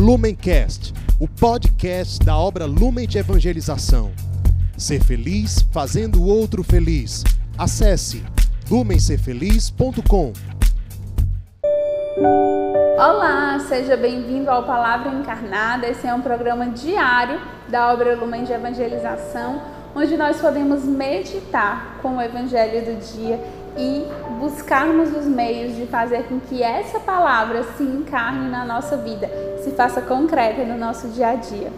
Lumencast, o podcast da obra Lumen de Evangelização. Ser feliz fazendo o outro feliz. Acesse lumencerfeliz.com. Olá, seja bem-vindo ao Palavra Encarnada. Esse é um programa diário da obra Lumen de Evangelização, onde nós podemos meditar com o Evangelho do dia e buscarmos os meios de fazer com que essa palavra se encarne na nossa vida, se faça concreta no nosso dia a dia.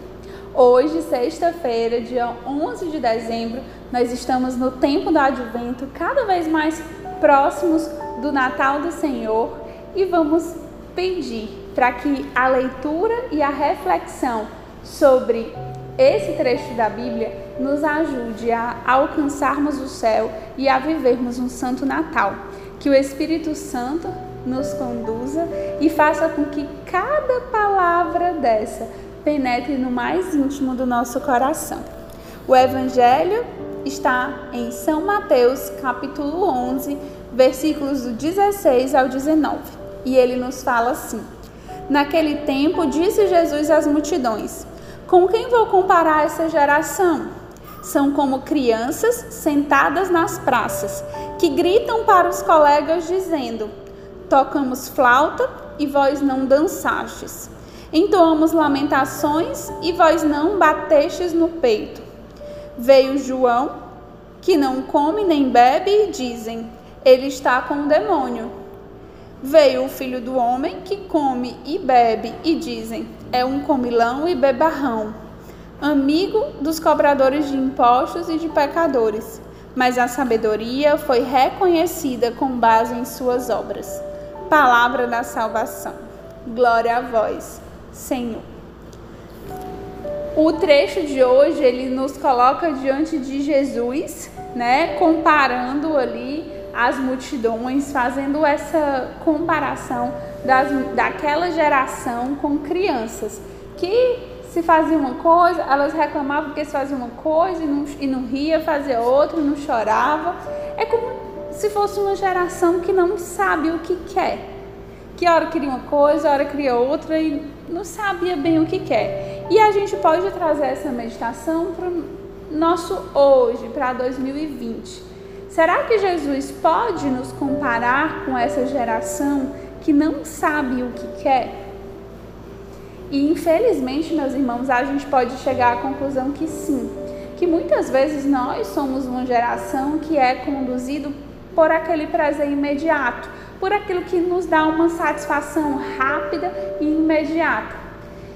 Hoje, sexta-feira, dia 11 de dezembro, nós estamos no tempo do advento, cada vez mais próximos do Natal do Senhor e vamos pedir para que a leitura e a reflexão sobre esse trecho da Bíblia nos ajude a alcançarmos o céu e a vivermos um santo Natal. Que o Espírito Santo nos conduza e faça com que cada palavra dessa penetre no mais íntimo do nosso coração. O Evangelho está em São Mateus, capítulo 11, versículos do 16 ao 19. E ele nos fala assim: Naquele tempo disse Jesus às multidões: Com quem vou comparar essa geração? São como crianças sentadas nas praças, que gritam para os colegas dizendo: Tocamos flauta e vós não dançastes. Entoamos lamentações e vós não batestes no peito. Veio João, que não come nem bebe, e dizem: Ele está com o demônio. Veio o filho do homem, que come e bebe, e dizem: É um comilão e bebarrão amigo dos cobradores de impostos e de pecadores, mas a sabedoria foi reconhecida com base em suas obras. Palavra da salvação. Glória a vós, Senhor. O trecho de hoje ele nos coloca diante de Jesus, né, comparando ali as multidões, fazendo essa comparação das, daquela geração com crianças que se fazia uma coisa, elas reclamavam porque se fazia uma coisa e não, e não ria, fazia outra, não chorava. É como se fosse uma geração que não sabe o que quer. Que hora queria uma coisa, hora queria outra e não sabia bem o que quer. E a gente pode trazer essa meditação para o nosso hoje, para 2020. Será que Jesus pode nos comparar com essa geração que não sabe o que quer? E infelizmente, meus irmãos, a gente pode chegar à conclusão que sim, que muitas vezes nós somos uma geração que é conduzido por aquele prazer imediato, por aquilo que nos dá uma satisfação rápida e imediata.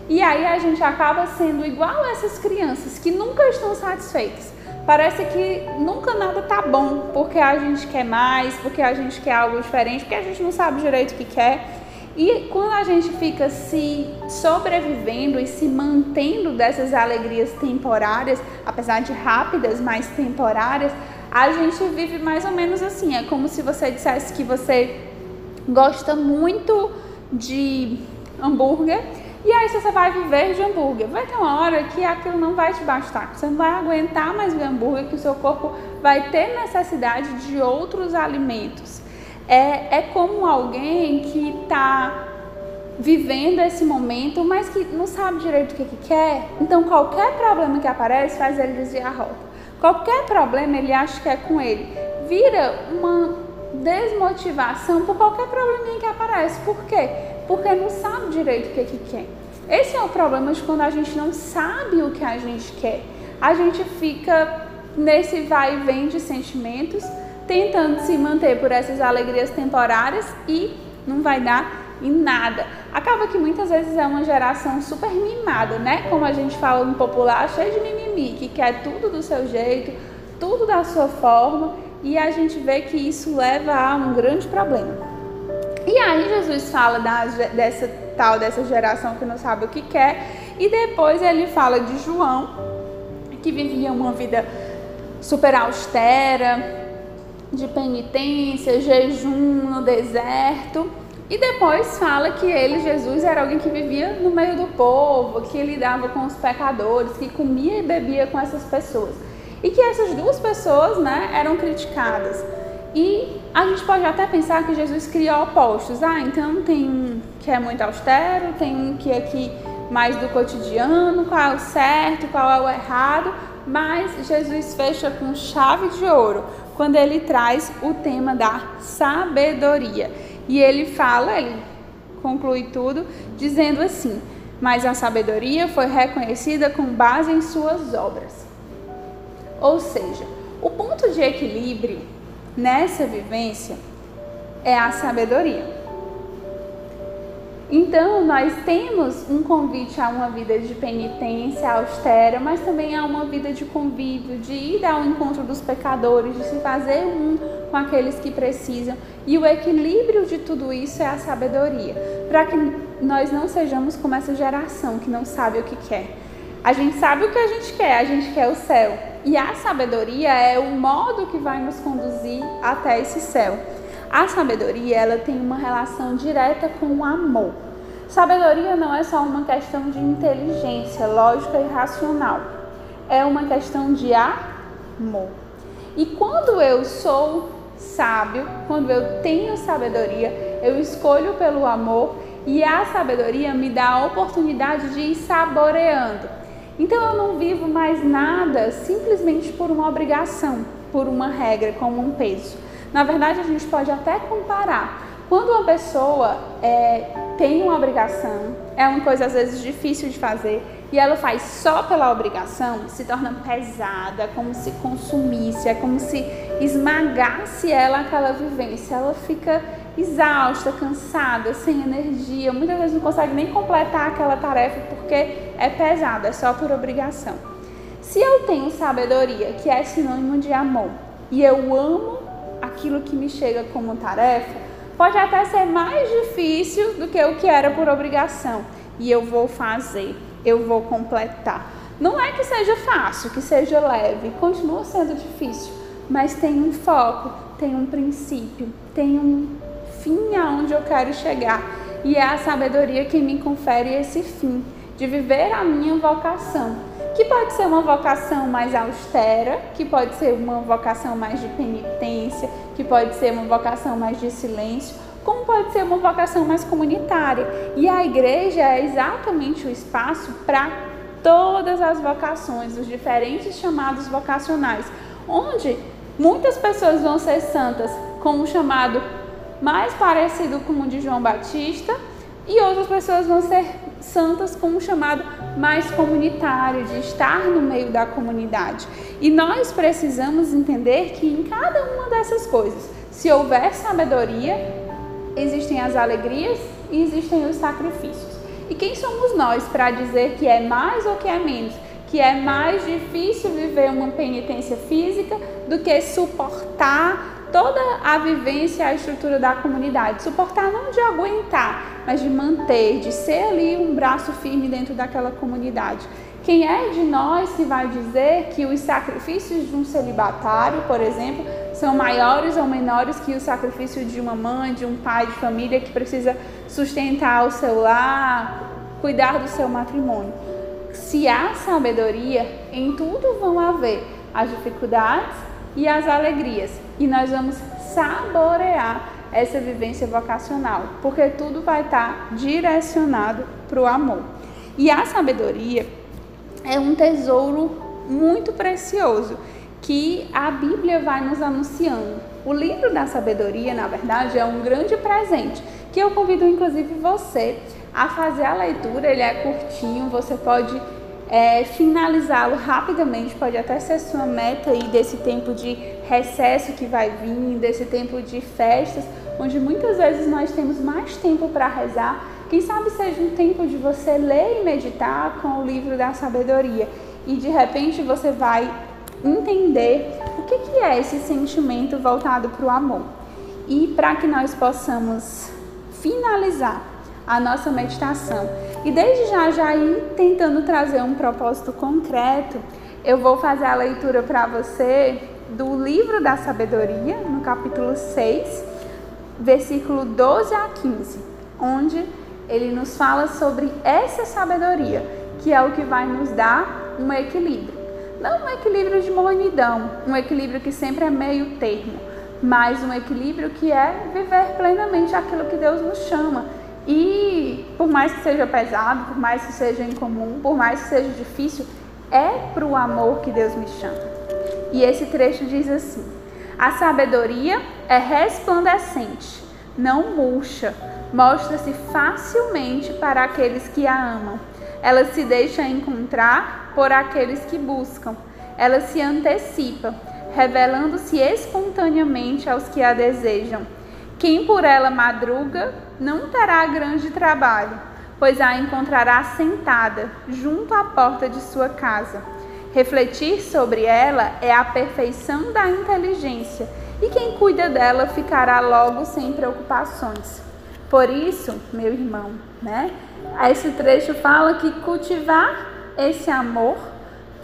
E aí a gente acaba sendo igual a essas crianças que nunca estão satisfeitas. Parece que nunca nada tá bom, porque a gente quer mais, porque a gente quer algo diferente, porque a gente não sabe direito o que quer. E quando a gente fica se sobrevivendo e se mantendo dessas alegrias temporárias, apesar de rápidas, mas temporárias, a gente vive mais ou menos assim. É como se você dissesse que você gosta muito de hambúrguer e aí você vai viver de hambúrguer. Vai ter uma hora que aquilo não vai te bastar, você não vai aguentar mais o hambúrguer, que o seu corpo vai ter necessidade de outros alimentos é, é como alguém que está vivendo esse momento, mas que não sabe direito o que, que quer. Então, qualquer problema que aparece faz ele desviar a rota. Qualquer problema ele acha que é com ele. Vira uma desmotivação por qualquer probleminha que aparece. Por quê? Porque não sabe direito o que, que quer. Esse é o problema de quando a gente não sabe o que a gente quer. A gente fica nesse vai e vem de sentimentos tentando se manter por essas alegrias temporárias e não vai dar em nada. Acaba que muitas vezes é uma geração super mimada, né? Como a gente fala no popular, cheio de mimimi, que quer tudo do seu jeito, tudo da sua forma, e a gente vê que isso leva a um grande problema. E aí Jesus fala da, dessa tal dessa geração que não sabe o que quer, e depois ele fala de João, que vivia uma vida super austera, de penitência, jejum no deserto. E depois fala que ele, Jesus, era alguém que vivia no meio do povo, que lidava com os pecadores, que comia e bebia com essas pessoas. E que essas duas pessoas né, eram criticadas. E a gente pode até pensar que Jesus criou opostos. Ah, então tem um que é muito austero, tem um que aqui mais do cotidiano, qual é o certo, qual é o errado, mas Jesus fecha com chave de ouro quando ele traz o tema da sabedoria. E ele fala, ele conclui tudo dizendo assim: Mas a sabedoria foi reconhecida com base em suas obras. Ou seja, o ponto de equilíbrio nessa vivência é a sabedoria. Então, nós temos um convite a uma vida de penitência austera, mas também a uma vida de convívio, de ir ao encontro dos pecadores, de se fazer um com aqueles que precisam. E o equilíbrio de tudo isso é a sabedoria, para que nós não sejamos como essa geração que não sabe o que quer. A gente sabe o que a gente quer, a gente quer o céu. E a sabedoria é o modo que vai nos conduzir até esse céu. A sabedoria, ela tem uma relação direta com o amor. Sabedoria não é só uma questão de inteligência, lógica e racional. É uma questão de amor. E quando eu sou sábio, quando eu tenho sabedoria, eu escolho pelo amor e a sabedoria me dá a oportunidade de ir saboreando. Então eu não vivo mais nada simplesmente por uma obrigação, por uma regra, como um peso. Na verdade, a gente pode até comparar. Quando uma pessoa é, tem uma obrigação, é uma coisa às vezes difícil de fazer, e ela faz só pela obrigação, se torna pesada, é como se consumisse, é como se esmagasse ela aquela vivência. Ela fica exausta, cansada, sem energia, muitas vezes não consegue nem completar aquela tarefa porque é pesada, é só por obrigação. Se eu tenho sabedoria, que é sinônimo de amor, e eu amo aquilo que me chega como tarefa, pode até ser mais difícil do que o que era por obrigação. E eu vou fazer, eu vou completar. Não é que seja fácil, que seja leve, continua sendo difícil, mas tem um foco, tem um princípio, tem um fim aonde eu quero chegar. E é a sabedoria que me confere esse fim, de viver a minha vocação que pode ser uma vocação mais austera, que pode ser uma vocação mais de penitência, que pode ser uma vocação mais de silêncio, como pode ser uma vocação mais comunitária. E a igreja é exatamente o espaço para todas as vocações, os diferentes chamados vocacionais, onde muitas pessoas vão ser santas com o chamado mais parecido com o de João Batista e outras pessoas vão ser santas com um chamado mais comunitário, de estar no meio da comunidade. E nós precisamos entender que em cada uma dessas coisas, se houver sabedoria, existem as alegrias e existem os sacrifícios. E quem somos nós para dizer que é mais ou que é menos? Que é mais difícil viver uma penitência física do que suportar toda a vivência, a estrutura da comunidade. Suportar não de aguentar, mas de manter, de ser ali um braço firme dentro daquela comunidade. Quem é de nós que vai dizer que os sacrifícios de um celibatário, por exemplo, são maiores ou menores que o sacrifício de uma mãe, de um pai de família que precisa sustentar o seu lar, cuidar do seu matrimônio? Se há sabedoria, em tudo vão haver as dificuldades e as alegrias. E nós vamos saborear essa vivência vocacional, porque tudo vai estar direcionado para o amor. E a sabedoria é um tesouro muito precioso que a Bíblia vai nos anunciando. O livro da sabedoria, na verdade, é um grande presente que eu convido inclusive você a fazer a leitura. Ele é curtinho, você pode é, finalizá-lo rapidamente, pode até ser sua meta aí desse tempo de recesso que vai vir, desse tempo de festas, onde muitas vezes nós temos mais tempo para rezar. Quem sabe seja um tempo de você ler e meditar com o livro da sabedoria e de repente você vai entender o que, que é esse sentimento voltado para o amor. E para que nós possamos finalizar a nossa meditação e desde já já ir tentando trazer um propósito concreto, eu vou fazer a leitura para você do livro da sabedoria, no capítulo 6, versículo 12 a 15, onde ele nos fala sobre essa sabedoria, que é o que vai nos dar um equilíbrio. Não um equilíbrio de monidão, um equilíbrio que sempre é meio termo, mas um equilíbrio que é viver plenamente aquilo que Deus nos chama E por mais que seja pesado, por mais que seja incomum, por mais que seja difícil, é para o amor que Deus me chama. E esse trecho diz assim: A sabedoria é resplandecente, não murcha, mostra-se facilmente para aqueles que a amam. Ela se deixa encontrar por aqueles que buscam. Ela se antecipa, revelando-se espontaneamente aos que a desejam. Quem por ela madruga não terá grande trabalho, pois a encontrará sentada junto à porta de sua casa. Refletir sobre ela é a perfeição da inteligência, e quem cuida dela ficará logo sem preocupações. Por isso, meu irmão, né? Esse trecho fala que cultivar esse amor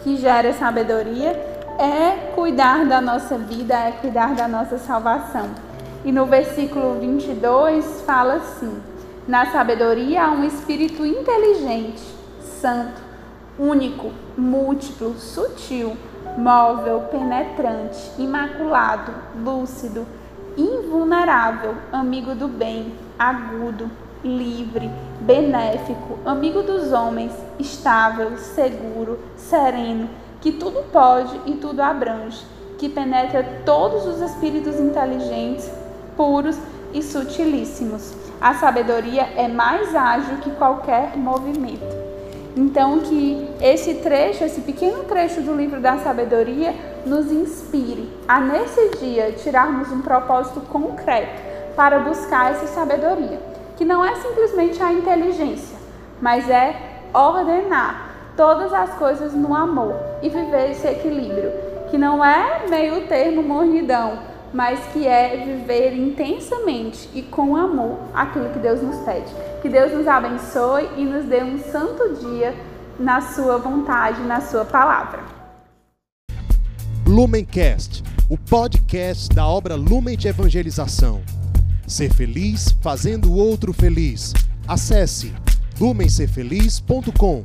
que gera sabedoria é cuidar da nossa vida, é cuidar da nossa salvação. E no versículo 22 fala assim: Na sabedoria há um espírito inteligente, santo, único, múltiplo, sutil, móvel, penetrante, imaculado, lúcido, invulnerável, amigo do bem, agudo, livre, benéfico, amigo dos homens, estável, seguro, sereno, que tudo pode e tudo abrange, que penetra todos os espíritos inteligentes, puros e sutilíssimos. A sabedoria é mais ágil que qualquer movimento. Então, que esse trecho, esse pequeno trecho do livro da sabedoria, nos inspire a, nesse dia, tirarmos um propósito concreto para buscar essa sabedoria, que não é simplesmente a inteligência, mas é ordenar todas as coisas no amor e viver esse equilíbrio, que não é meio termo mornidão, mas que é viver intensamente e com amor aquilo que Deus nos pede. Que Deus nos abençoe e nos dê um santo dia na sua vontade, na sua palavra. Lumencast, o podcast da obra Lumen de Evangelização. Ser feliz fazendo o outro feliz. Acesse lumencerfeliz.com.